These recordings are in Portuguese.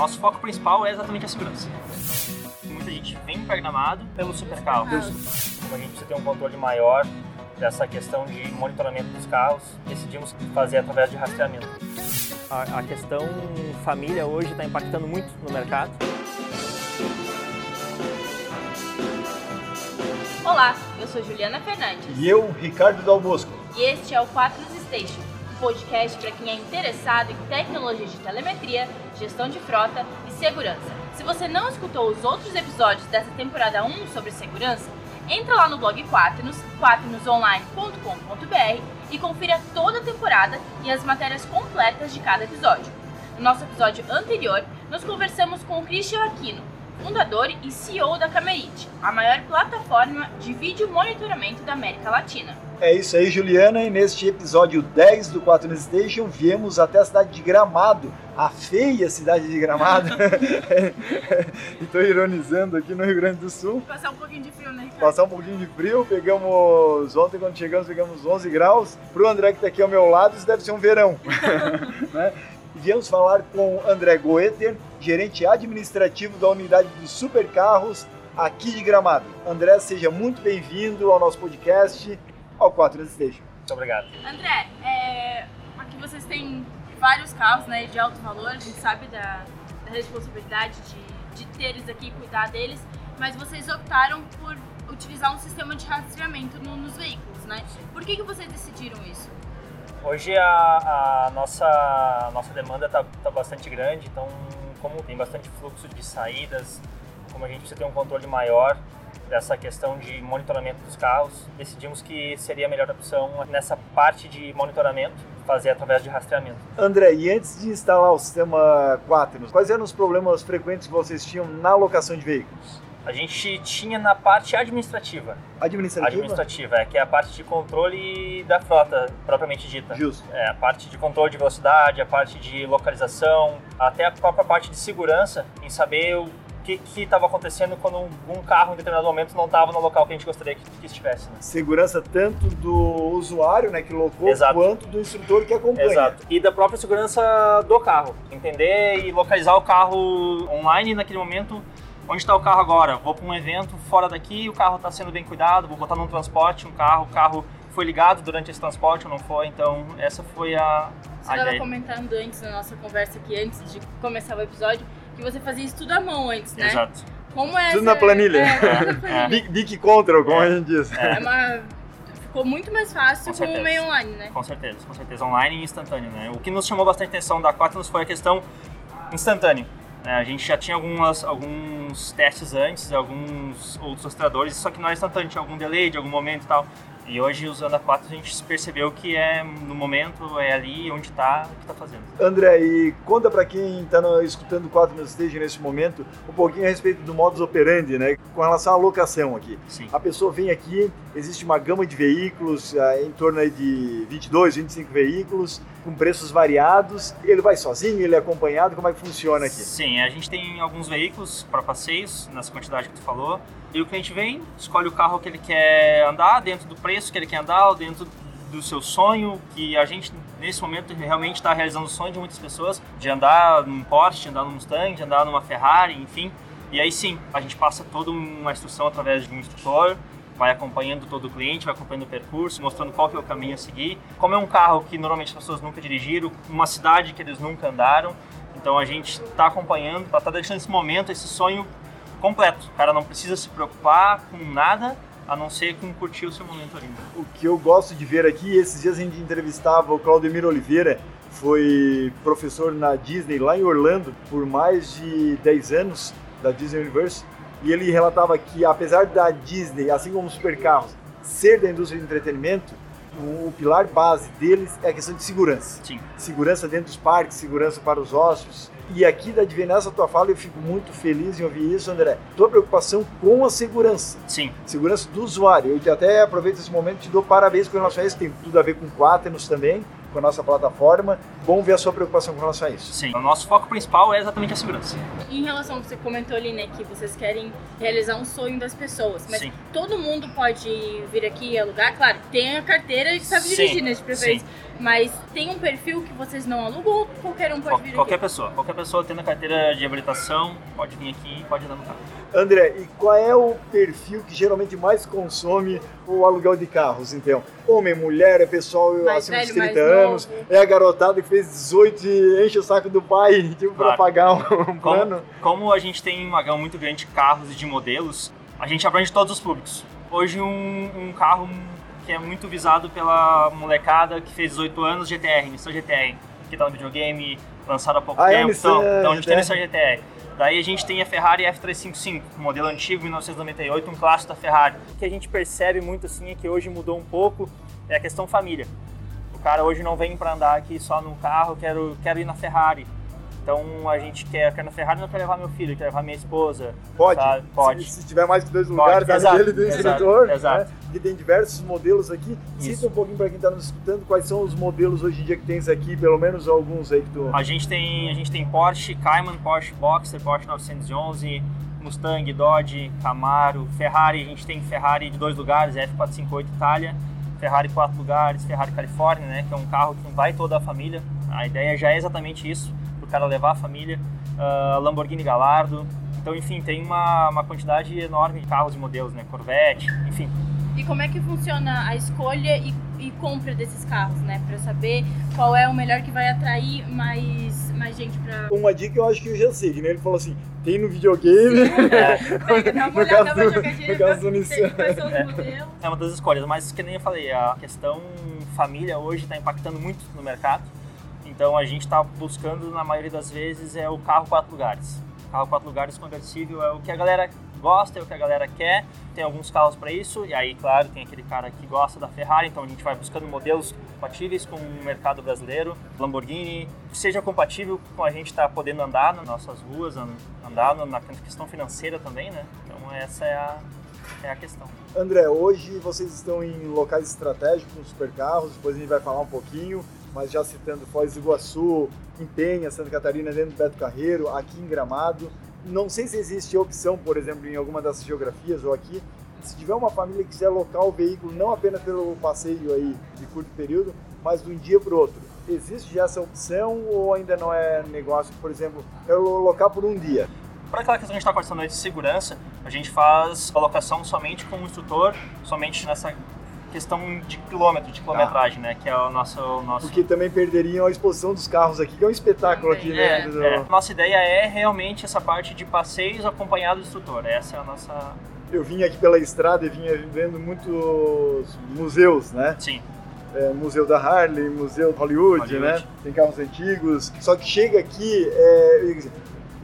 nosso foco principal é exatamente a segurança. Muita gente vem programado pelo supercarro. Como a gente precisa ter um controle maior dessa questão de monitoramento dos carros, decidimos fazer através de rastreamento. A, a questão família hoje está impactando muito no mercado. Olá, eu sou Juliana Fernandes. E eu, Ricardo Dal Bosco. E este é o Quaternos Station, podcast para quem é interessado em tecnologia de telemetria, gestão de frota e segurança. Se você não escutou os outros episódios dessa temporada 1 sobre segurança, entra lá no blog Quaternos, quaternosonline.com.br e confira toda a temporada e as matérias completas de cada episódio. No nosso episódio anterior, nós conversamos com o Christian Aquino, fundador e CEO da Camerite, a maior plataforma de vídeo monitoramento da América Latina. É isso aí, Juliana, e neste episódio 10 do 4 News Station viemos até a cidade de Gramado, a feia cidade de Gramado. Estou ironizando aqui no Rio Grande do Sul. Passar um pouquinho de frio, né, Ricardo? Passar um pouquinho de frio, pegamos ontem quando chegamos, pegamos 11 graus. Para o André que está aqui ao meu lado, isso deve ser um verão. né? Viemos falar com André Goeter, gerente administrativo da unidade dos supercarros aqui de Gramado. André, seja muito bem-vindo ao nosso podcast, ao 4 Station. Muito obrigado. André, é, aqui vocês têm vários carros né, de alto valor, a gente sabe da, da responsabilidade de, de ter eles aqui e cuidar deles, mas vocês optaram por utilizar um sistema de rastreamento no, nos veículos, né? Por que, que vocês decidiram isso? Hoje a, a nossa, a nossa demanda está tá bastante grande, então como tem bastante fluxo de saídas, como a gente precisa ter um controle maior dessa questão de monitoramento dos carros, decidimos que seria a melhor opção nessa parte de monitoramento fazer através de rastreamento. André, e antes de instalar o sistema Quaternos, quais eram os problemas frequentes que vocês tinham na locação de veículos? A gente tinha na parte administrativa. Administrativa? Administrativa, é, que é a parte de controle da frota, propriamente dita. Justo. É, a parte de controle de velocidade, a parte de localização, até a própria parte de segurança, em saber o que estava acontecendo quando um, um, carro em determinado momento não estava no local que a gente gostaria que, que estivesse. Né? Segurança tanto do usuário, né, que locou, Exato. quanto do instrutor que acompanha. Exato. E da própria segurança do carro. Entender e localizar o carro online naquele momento onde está o carro agora? Vou para um evento fora daqui, o carro está sendo bem cuidado, vou botar num transporte um carro, o carro foi ligado durante esse transporte ou não foi, então essa foi a, Você estava comentando antes na nossa conversa aqui, antes de começar o episódio, que você fazia isso tudo à mão antes, né? Exato. Como é Tudo na planilha. É, planilha. Big, Big Control, como É. a gente diz. É. É uma... Ficou muito mais fácil Com com, o meio online, né? Com certeza, com certeza, online e instantâneo, né? O que nos chamou bastante atenção da Quaternos foi a questão instantânea. Né? A gente já tinha algumas, alguns testes antes, alguns outros rastreadores, só que não é instantâneo, tinha algum delay de algum momento e tal. E hoje, usando a 4, a gente percebeu que é no momento, é ali onde está, o que está fazendo. André, e conta para quem está escutando o 4 no Stage nesse momento um pouquinho a respeito do modus operandi, né? Com relação à locação aqui. Sim. A pessoa vem aqui, existe uma gama de veículos, ah, em torno de 22, 25 veículos, com preços variados. Ele vai sozinho, ele é acompanhado, como é que funciona aqui? Sim, a gente tem alguns veículos para passeios, nessa quantidade que tu falou. E o cliente vem, escolhe o carro que ele quer andar, dentro do preço que ele quer andar, dentro do seu sonho, que a gente nesse momento realmente está realizando o sonho de muitas pessoas, de andar num Porsche, de andar num Mustang, de andar numa Ferrari, enfim. E aí sim, a gente passa toda uma instrução através de um instrutor, vai acompanhando todo o cliente, vai acompanhando o percurso, mostrando qual que é o caminho a seguir. Como é um carro que normalmente as pessoas nunca dirigiram, uma cidade que eles nunca andaram, então a gente está acompanhando estar deixando esse momento, esse sonho completo. O cara não precisa se preocupar com nada, a não ser com curtir o seu momento ali. O que eu gosto de ver aqui, esses dias a gente entrevistava o Claudemir Oliveira, foi professor na Disney lá em Orlando por mais de 10 anos, da Disney Universe, e ele relatava que apesar da Disney, assim como os supercarros, ser da indústria de entretenimento, o, pilar base deles é a questão de segurança. Sim. Segurança dentro dos parques, segurança para os hóspedes. E aqui da Advent, nessa tua fala, eu fico muito feliz em ouvir isso, André. Tua preocupação com a segurança Sim, segurança do usuário. Eu até aproveito esse momento e te dou parabéns com relação a isso, tem tudo a ver com o Quaternos também, com a nossa plataforma. Bom ver a sua preocupação com relação a isso. sim. O nosso foco principal é exatamente a segurança. Em relação ao que você comentou ali, né, que vocês querem realizar um sonho das pessoas, mas Sim. todo mundo pode vir aqui e alugar, claro, tem a carteira que sabe Sim, dirigir, né, de preferência. Mas tem um perfil que vocês não alugam ou qualquer um pode Qual- vir qualquer aqui? pessoa, qualquer pessoa tendo a carteira de habilitação pode vir aqui e pode andar no carro. André, e qual é o perfil que geralmente mais consome o aluguel de carros, então? Homem, mulher, é pessoal Mais acima velho, 30 mais anos, novo. é a garotada que fez 18 e enche o saco do pai tipo, pra Claro. pagar um plano. Como, como a gente tem uma gama muito grande de carros e de modelos, a gente abrange todos os públicos. Hoje um, um carro que é muito visado pela molecada que fez 18 anos, GTR, Nissan GTR, que tá no videogame, lançado há pouco Ah, é, tempo. Nissan então, então a gente tem GTR. Nissan GTR. Daí a gente tem a Ferrari F355, um modelo antigo, 1998, um clássico da Ferrari. O que a gente percebe muito assim é que hoje mudou um pouco é a questão família. O cara hoje não vem para andar aqui só no carro, quero, quero ir na Ferrari. Então a gente quer, quer na Ferrari, não quer levar meu filho, quer levar minha esposa. Pode? sabe? Pode. Se, se tiver mais que dois lugares, além exato, dele do instrutor, exato. né? que tem diversos modelos aqui. Isso. Cita um pouquinho para quem está nos escutando quais são os modelos hoje em dia que tens aqui, pelo menos alguns aí que tu... A gente tem, a gente tem Porsche Cayman, Porsche Boxster, Porsche 911, Mustang, Dodge, Camaro, Ferrari, a gente tem Ferrari de dois lugares, F458 Itália, Ferrari quatro lugares, Ferrari Califórnia, né, que é um carro que vai toda a família. A ideia já é exatamente isso, cara levar a família. Ah, Lamborghini Gallardo. Então, enfim, tem uma, uma quantidade enorme de carros e modelos, né, Corvette, enfim. E como é que funciona a escolha e, e compra desses carros, né? Pra saber qual é o melhor que vai atrair mais, mais gente pra. Uma dica eu acho que eu já sei, que nem ele falou assim, tem no videogame... É, Pega, No caso do- no caso do Nissan. modelos. é uma das escolhas, mas que nem eu falei, a questão família hoje está impactando muito no mercado. Então a gente está buscando, na maioria das vezes, é o carro quatro lugares. O carro quatro lugares conversível é o que a galera gosta, é o que a galera quer. Tem alguns carros para isso, e aí, claro, tem aquele cara que gosta da Ferrari, então a gente vai buscando modelos compatíveis com o mercado brasileiro. Lamborghini, que seja compatível com a gente estar podendo andar nas nossas ruas, an- andar na- questão financeira também, né? Então essa é a, é a questão. André, hoje vocês estão em locais estratégicos supercarros, depois a gente vai falar um pouquinho, mas já citando Foz do Iguaçu, em Penha, Santa Catarina, dentro do Beto Carreiro, aqui em Gramado. Não sei se existe opção, por exemplo, em alguma dessas geografias ou aqui, se tiver uma família que quiser alocar o veículo não apenas pelo passeio aí de curto período, mas de um dia para o outro. Existe já essa opção ou ainda não é negócio, por exemplo, eu alocar por um dia? Para aquela questão que a gente está conversando aí de segurança, a gente faz colocação somente com o instrutor, somente nessa questão de quilômetro, de quilometragem, né? Que é o nosso... O nosso... Porque também perderiam a exposição dos carros aqui, que é um espetáculo aqui Também, É, do... é. Nossa ideia é realmente essa parte de passeios acompanhado do instrutor. Essa é a nossa... Eu vim aqui pela estrada e vinha vendo muitos museus, né? Sim, É, museu da Harley, Museu Hollywood, Hollywood. né? Tem carros antigos. Só que chega aqui, é,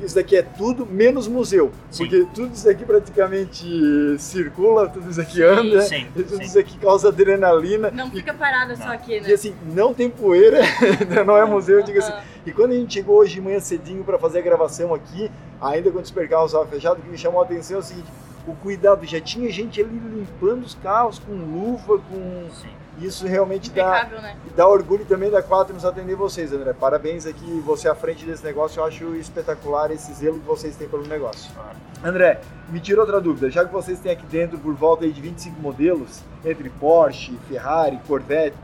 isso daqui é tudo menos museu. Sim. Porque tudo isso aqui praticamente circula, tudo isso aqui anda, sim, e tudo sim. isso aqui causa adrenalina. Não fica parada só Não. aqui, E né? assim, não tem poeira, não é museu, eu digo assim. E quando a gente chegou hoje de manhã cedinho para fazer a gravação aqui, ainda quando os supercarros estavam fechados, o que me chamou a atenção é o seguinte: o cuidado, já tinha gente ali limpando os carros com luva, com. sim. Isso realmente dá, né? dá orgulho também da Quatro nos atender vocês, André. Parabéns aqui, você à frente desse negócio, eu acho espetacular esse zelo que vocês têm pelo negócio. André, me tira outra dúvida, já que vocês têm aqui dentro por volta de 25 modelos, entre Porsche, Ferrari, Corvette,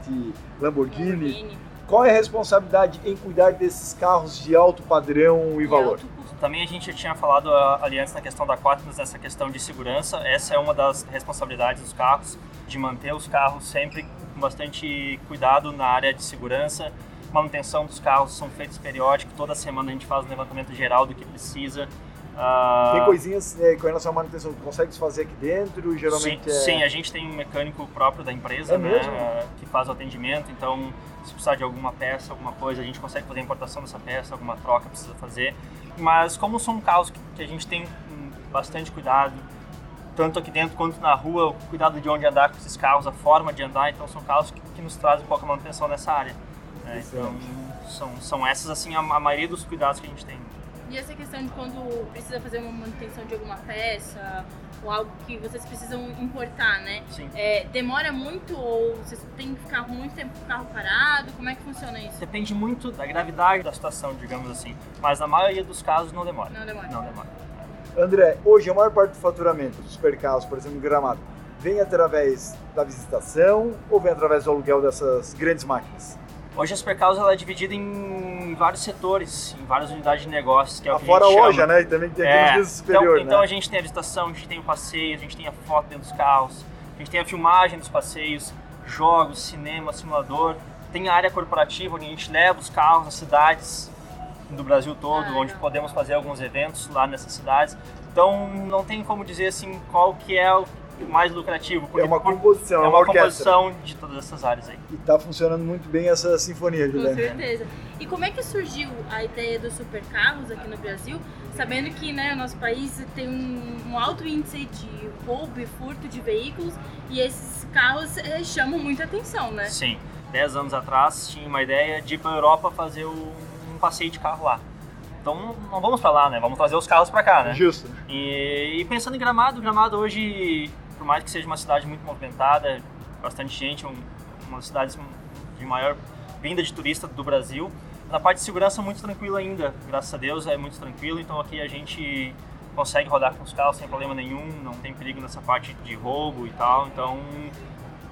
Lamborghini, Lamborghini. qual é a responsabilidade em cuidar desses carros de alto padrão e valor? alto. Também a gente já tinha falado ali antes na questão da Quatnos, nessa questão de segurança. Essa é uma das responsabilidades dos carros, de manter os carros sempre bastante cuidado na área de segurança. Manutenção dos carros são feitos periódico, toda semana a gente faz um levantamento geral do que precisa. Ah, Tem coisinhas é, com relação à manutenção que consegue fazer aqui dentro, Sim, geralmente é... sim, a gente tem um mecânico próprio da empresa, É né, que faz o atendimento. Então, se precisar de alguma peça, alguma coisa, a gente consegue fazer a importação dessa peça, alguma troca precisa fazer. Mas como são carros que, que a gente tem hum, bastante cuidado, tanto aqui dentro quanto na rua, o cuidado de onde andar com esses carros, a forma de andar, então são carros que, que nos trazem pouca manutenção nessa área. né. Então, são, são essas assim a, a maioria dos cuidados que a gente tem. E essa questão de quando precisa fazer uma manutenção de alguma peça ou algo que vocês precisam importar, né? Sim. É, demora muito ou vocês têm que ficar muito tempo com o carro parado? Como é que funciona isso? Depende muito da gravidade da situação, digamos assim. Mas na maioria dos casos não demora. Não demora. Não demora. André, hoje a maior parte do faturamento dos supercarros, por exemplo, em Gramado, vem através da visitação ou vem através do aluguel dessas grandes máquinas? Hoje a Supercarros ela é dividida em vários setores, em várias unidades de negócios, que é o que Fora a gente loja, chama. né? E também tem aquele É, piso superior, então, então né? a gente tem a visitação, a gente tem o passeio, a gente tem a foto dentro dos carros, a gente tem a filmagem dos passeios, jogos, cinema, simulador, tem a área corporativa onde a gente leva os carros às cidades do Brasil todo, Ah, onde podemos fazer alguns eventos lá nessas cidades. Então não tem como dizer assim qual que é o mais lucrativo, porque É uma composição, é uma orquestra. composição de todas essas áreas aí. E tá funcionando muito bem essa sinfonia, Com Juliana. certeza. E como é que surgiu a ideia dos supercarros aqui no Brasil, sabendo que né, o nosso país tem um, um alto índice de roubo e furto de veículos e esses carros eh, chamam muita atenção, né? Sim, 10 anos atrás tinha uma ideia de ir para a Europa fazer o- passeio de carro lá. Então não- vamos para lá, né? Vamos trazer os carros para cá, né? Justo. E, e pensando em Gramado, Gramado hoje, por mais que seja uma cidade muito movimentada, bastante gente, um, uma das cidades de maior vinda de turista do Brasil, na parte de segurança muito tranquilo ainda, graças a Deus é muito tranquilo, então aqui a gente consegue rodar com os carros sem problema nenhum, não tem perigo nessa parte de roubo e tal, então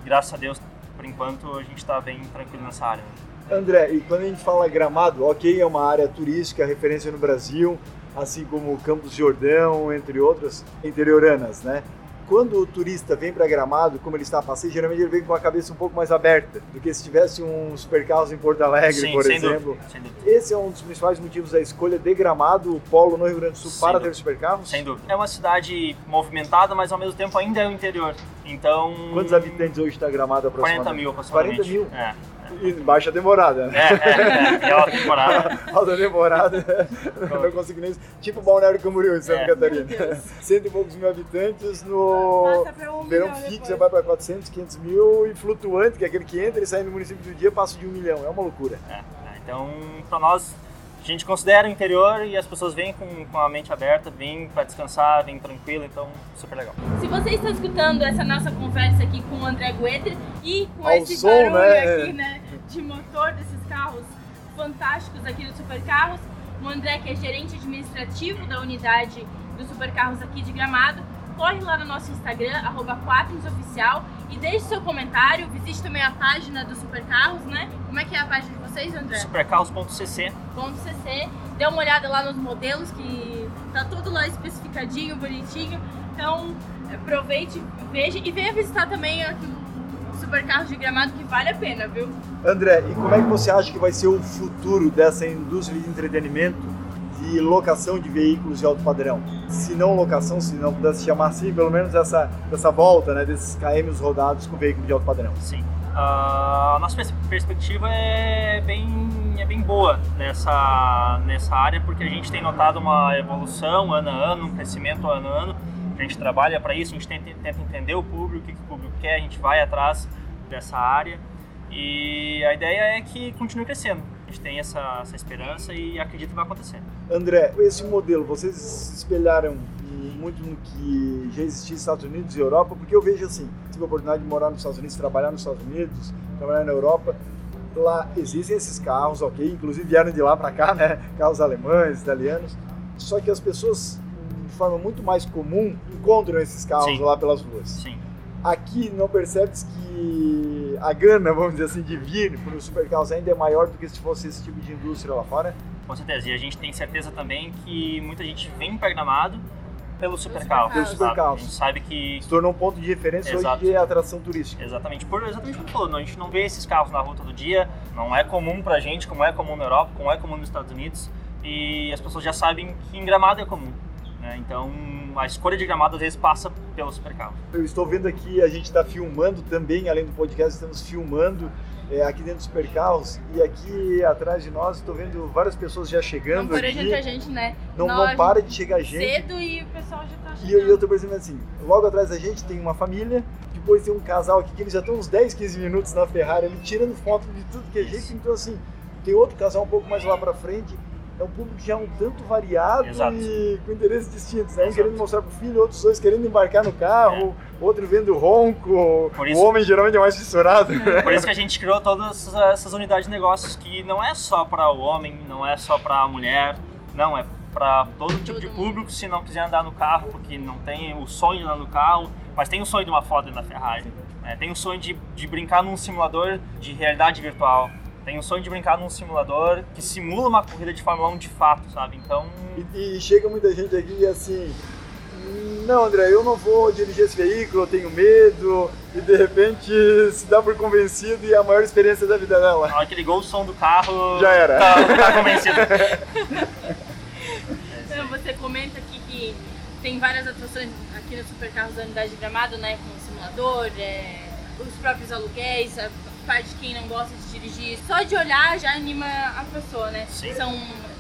graças a Deus, por enquanto, a gente está bem tranquilo nessa área. André, e quando a gente fala Gramado, ok, é uma área turística, referência no Brasil, assim como Campos Jordão, entre outras interioranas, né? Quando o turista vem para Gramado, como ele está a passeio, geralmente ele vem com a cabeça um pouco mais aberta do que se tivesse um supercarros em Porto Alegre, Sim, por sem exemplo. dúvida, sem dúvida. Esse é um dos principais motivos da escolha de Gramado, o polo no Rio Grande do Sul, Sem para dúvida. ter supercarros? Sem dúvida. É uma cidade movimentada, mas ao mesmo tempo ainda é o interior. Então. Quantos habitantes hoje está Gramado 40 aproximadamente? mil aproximadamente. 40 mil? É. E baixa temporada, né? É, é, é, aquela temporada. Alta temporada, não consigo nem. Tipo Balneário Camboriú em Santa É. Catarina. Cento e poucos mil habitantes no um verão fixo, vai para 400, 500 mil e flutuante, que é aquele que entra e sai no município do dia, passa de um milhão. É uma loucura. É, é. Então, para nós, a gente considera o interior e as pessoas vêm com, com a mente aberta, vêm para descansar, vêm tranquilo, então super legal. Se você está escutando essa nossa conversa aqui com o André Guetter e com Ao esse som, barulho né? aqui, né, de motor desses carros fantásticos aqui do Supercarros, o André, que é gerente administrativo da unidade do Supercarros aqui de Gramado, corre lá no nosso Instagram, arroba Oficial, e deixe seu comentário, visite também a página do Supercarros, né? Como é que é a página de vocês, André? Supercarros.cc, .cc, dê uma olhada lá nos modelos que tá tudo lá especificadinho, bonitinho. Então aproveite, veja e venha visitar também aqui o Supercarros de Gramado que vale a pena, viu? André, e como é que você acha que vai ser o futuro dessa indústria de entretenimento de locação de veículos de alto padrão? Se não locação, se não pudesse chamar assim, pelo menos essa, essa volta né, desses KMs rodados com veículo de alto padrão. sim. Ah, a nossa pers- perspectiva é bem, é bem boa nessa, nessa área, porque a gente tem notado uma evolução ano a ano, um crescimento ano a ano. A gente trabalha para isso, a gente tenta, tenta entender o público, o que, que o público quer, a gente vai atrás dessa área. E a ideia é que continue crescendo. A gente tem essa, essa esperança e acredito que vai acontecer. André, esse modelo, vocês se espelharam muito no que já existia nos Estados Unidos e Europa, porque eu vejo assim, tive a oportunidade de morar nos Estados Unidos, trabalhar nos Estados Unidos, trabalhar na Europa, lá existem esses carros, ok, inclusive vieram de lá para cá, né, carros alemães, italianos, só que as pessoas, de forma muito mais comum, encontram esses carros Sim. lá pelas ruas. Sim. Aqui não percebes que a gana, vamos dizer assim, de vir para os supercarros ainda é maior do que se fosse esse tipo de indústria lá fora? Com certeza. E a gente tem certeza também que muita gente vem para Gramado pelo supercarro. Pelo supercarro. A gente sabe que Se tornou um ponto de referência Exato. hoje de atração turística. Exatamente, por exatamente como você falou, não, a gente não vê esses carros na rua todo dia, não é comum pra gente, como é comum na Europa, como é comum nos Estados Unidos, e as pessoas já sabem que em Gramado é comum. Né? Então a escolha de Gramado às vezes passa pelo supercarro. Eu estou vendo aqui, a gente está filmando também, além do podcast, estamos filmando é, aqui dentro dos supercarros e aqui atrás de nós estou vendo várias pessoas já Não chegando parou aqui. tanta gente, né? Não, não para de chegar gente. Cedo e o pessoal já tá E eu, chegando. eu tô percebendo assim, logo atrás da gente tem uma família, depois tem um casal aqui que eles já estão uns 10, 15 minutos na Ferrari ali, tirando foto de tudo que é jeito. Então assim, tem outro casal um pouco mais lá pra frente. É um público já um tanto variado Exato. e com interesses distintos, né? Um querendo mostrar pro filho, outros dois querendo embarcar no carro, outro vendo ronco. Por isso- O homem geralmente é mais fissurado. Por isso que a gente criou todas essas- unidades de negócios que não é só para o homem, não é só para a mulher, não, é para todo tipo Todo de mundo. público, se não quiser andar no carro, porque não tem o sonho de andar no carro, mas tem o sonho de uma foto na Ferrari. né? Tem o sonho de, de brincar num simulador de realidade virtual. Tem o sonho de brincar num simulador que simula uma corrida de Fórmula 1 de fato, sabe? Então. E, e chega muita gente aqui e assim. Não, André, eu não vou dirigir esse veículo, eu tenho medo, e de repente se dá por convencido e é a maior experiência da vida dela. Na hora que ligou o som do carro. Já era. Tá, tá convencido. Então, você comenta aqui que tem várias atrações aqui no Supercarros da Unidade de Gramado, né? Com o simulador, é, os próprios aluguéis, a de quem não gosta de dirigir. Só de olhar já anima a pessoa, né? Sim. São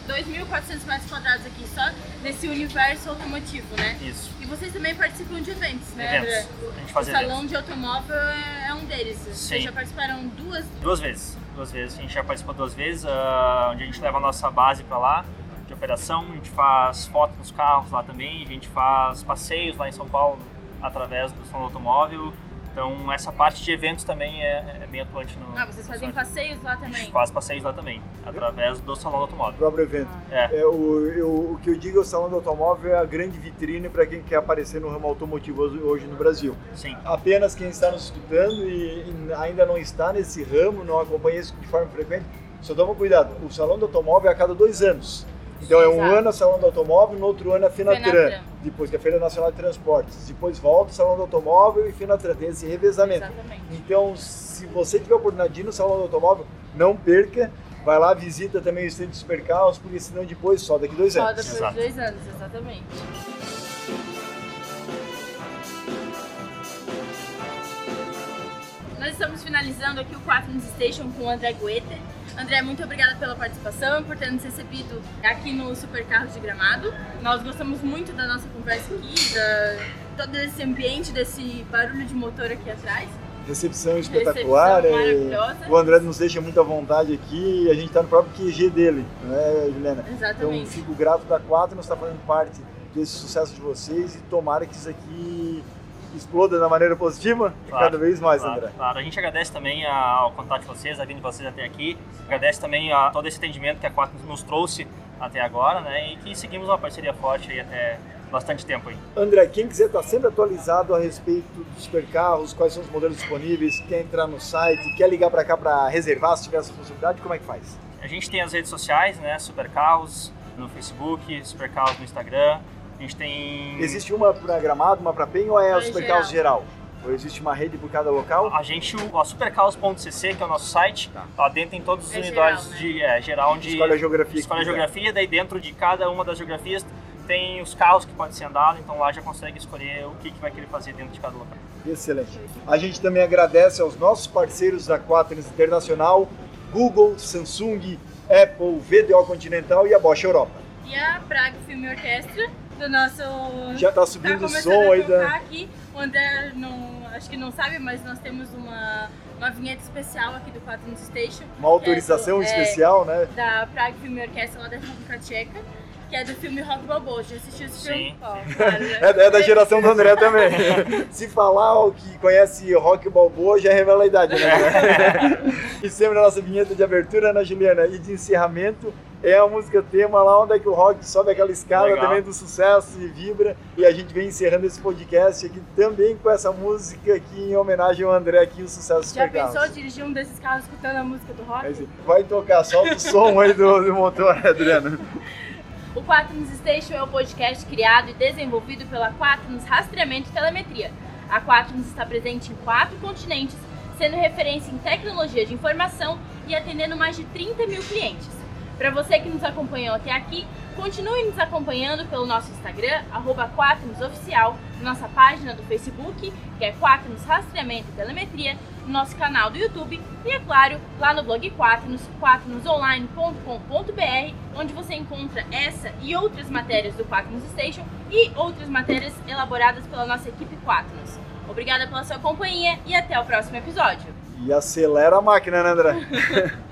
2.400 metros quadrados aqui só nesse universo automotivo, né? Isso. E vocês também participam de eventos, né, Eventos. A gente O faz salão eventos. de automóvel é é um deles. Sim. Vocês já participaram duas Duas vezes. Duas vezes. A gente já participou duas vezes, ah, onde a gente leva a nossa base pra lá, de operação. A gente faz fotos nos carros lá também. A gente faz passeios lá em São Paulo através do salão do automóvel. Então, essa parte de eventos também é, é bem atuante no. Ah, vocês fazem passeios lá A gente também. faz passeios lá também, através do salão do O automóvel. próprio evento. É. É, o, eu- o que eu digo é o Salão do Automóvel é a grande vitrine para quem quer aparecer no ramo automotivo hoje- hoje no Brasil. Sim. Apenas quem está nos escutando e, e ainda não está nesse ramo, não acompanha isso de forma frequente, só toma cuidado. O Salão do Automóvel é a cada dois anos. Então é um Exato. ano a Salão do Automóvel, no outro ano a Finatran. Fenatran. Depois que é a Feira Nacional de Transportes. Depois volta o Salão do Automóvel e Finatran. Tem esse revezamento. Exatamente. Então, se você tiver a oportunidade de ir no Salão do Automóvel, não perca. Vai lá, visita também o stand de Supercarros, porque senão depois só daqui dois Só anos. depois Exato. de dois anos, exatamente. Nós estamos finalizando aqui o 4 News Station com o André Goethe. André, muito obrigada pela participação e por ter nos recebido aqui no Supercarros de Gramado. Nós gostamos muito da nossa conversa aqui, da todo esse ambiente, desse barulho de motor aqui atrás. Recepção espetacular. Recepção é, maravilhosa. o André nos deixa muito à vontade aqui e a gente está no próprio QG dele, né, Juliana? Então, Exatamente. fico grato da 4 nós está fazendo parte desse sucesso de vocês e tomara que isso aqui exploda da maneira positiva Claro, cada vez mais, Claro, André. claro. A gente agradece também ao contato de vocês, a vinda de vocês até aqui. Agradece também a todo esse atendimento que a Quatro nos trouxe até agora, né? E que seguimos uma parceria forte aí até bastante tempo aí. André, quem quiser estar sempre atualizado a respeito dos supercarros, quais são os modelos disponíveis, quer entrar no site, quer ligar para cá para reservar se tiver essa possibilidade, como é que faz? A gente tem as redes sociais, né? Supercarros no Facebook, Supercarros no Instagram. A gente tem. Existe uma para Gramado, uma para Penha ou é o supercarros geral? Ou existe uma rede por cada local? A gente, o a supercarros.cc, que é o nosso site, Tá. lá dentro tem todas as É unidades geral, né? de é, geral onde Escolhe a geografia. escolhe a geografia, daí dentro de cada uma das geografias tem os carros que podem ser andados, então lá já consegue escolher o que, que vai querer fazer dentro de cada local. Excelente. A gente também agradece aos nossos parceiros da Quaternos Internacional, Google, Samsung, Apple, VDO Continental e a Bosch Europa. E a Praga Filme Orquestra, do nosso Já está tá subindo o começando som aí da... aqui. O André não, acho que não sabe, mas nós temos uma, uma vinheta especial aqui do 4 News Station. Uma autorização é do- é, especial, né? Da Praga Filme Orquestra lá da República Tcheca, que é do filme Rock Balboa. Já assistiu esse filme? Sim. Né? É, é da geração do André também. Se falar o que conhece Rock Balboa, já revela a idade, né? e sempre a nossa vinheta de abertura, Ana Juliana, e de encerramento é a música tema lá onde é que o rock sobe aquela escada Legal. também do sucesso e vibra. E a gente vem encerrando esse podcast aqui também com essa música aqui em homenagem ao André aqui, o sucesso Já Carros. pensou dirigir um desses carros escutando a música do rock? Vai tocar, solta o som aí do, do motor, Adriano. O Quaternos Station é o podcast criado e desenvolvido pela Quaternos Rastreamento e Telemetria. A Quaternos está presente em quatro continentes, sendo referência em tecnologia de informação e atendendo mais de 30 mil clientes. Para você que nos acompanhou até aqui, continue nos acompanhando pelo nosso Instagram, arroba Oficial, nossa página do Facebook, que é Quaternos Rastreamento e Telemetria, no nosso canal do YouTube e, é claro, lá no blog Quaternos, quaternosonline.com.br, onde você encontra essa e outras matérias do Quaternos Station e outras matérias elaboradas pela nossa equipe Quaternos. Obrigada pela sua companhia e até o próximo episódio. E acelera a máquina, né, André?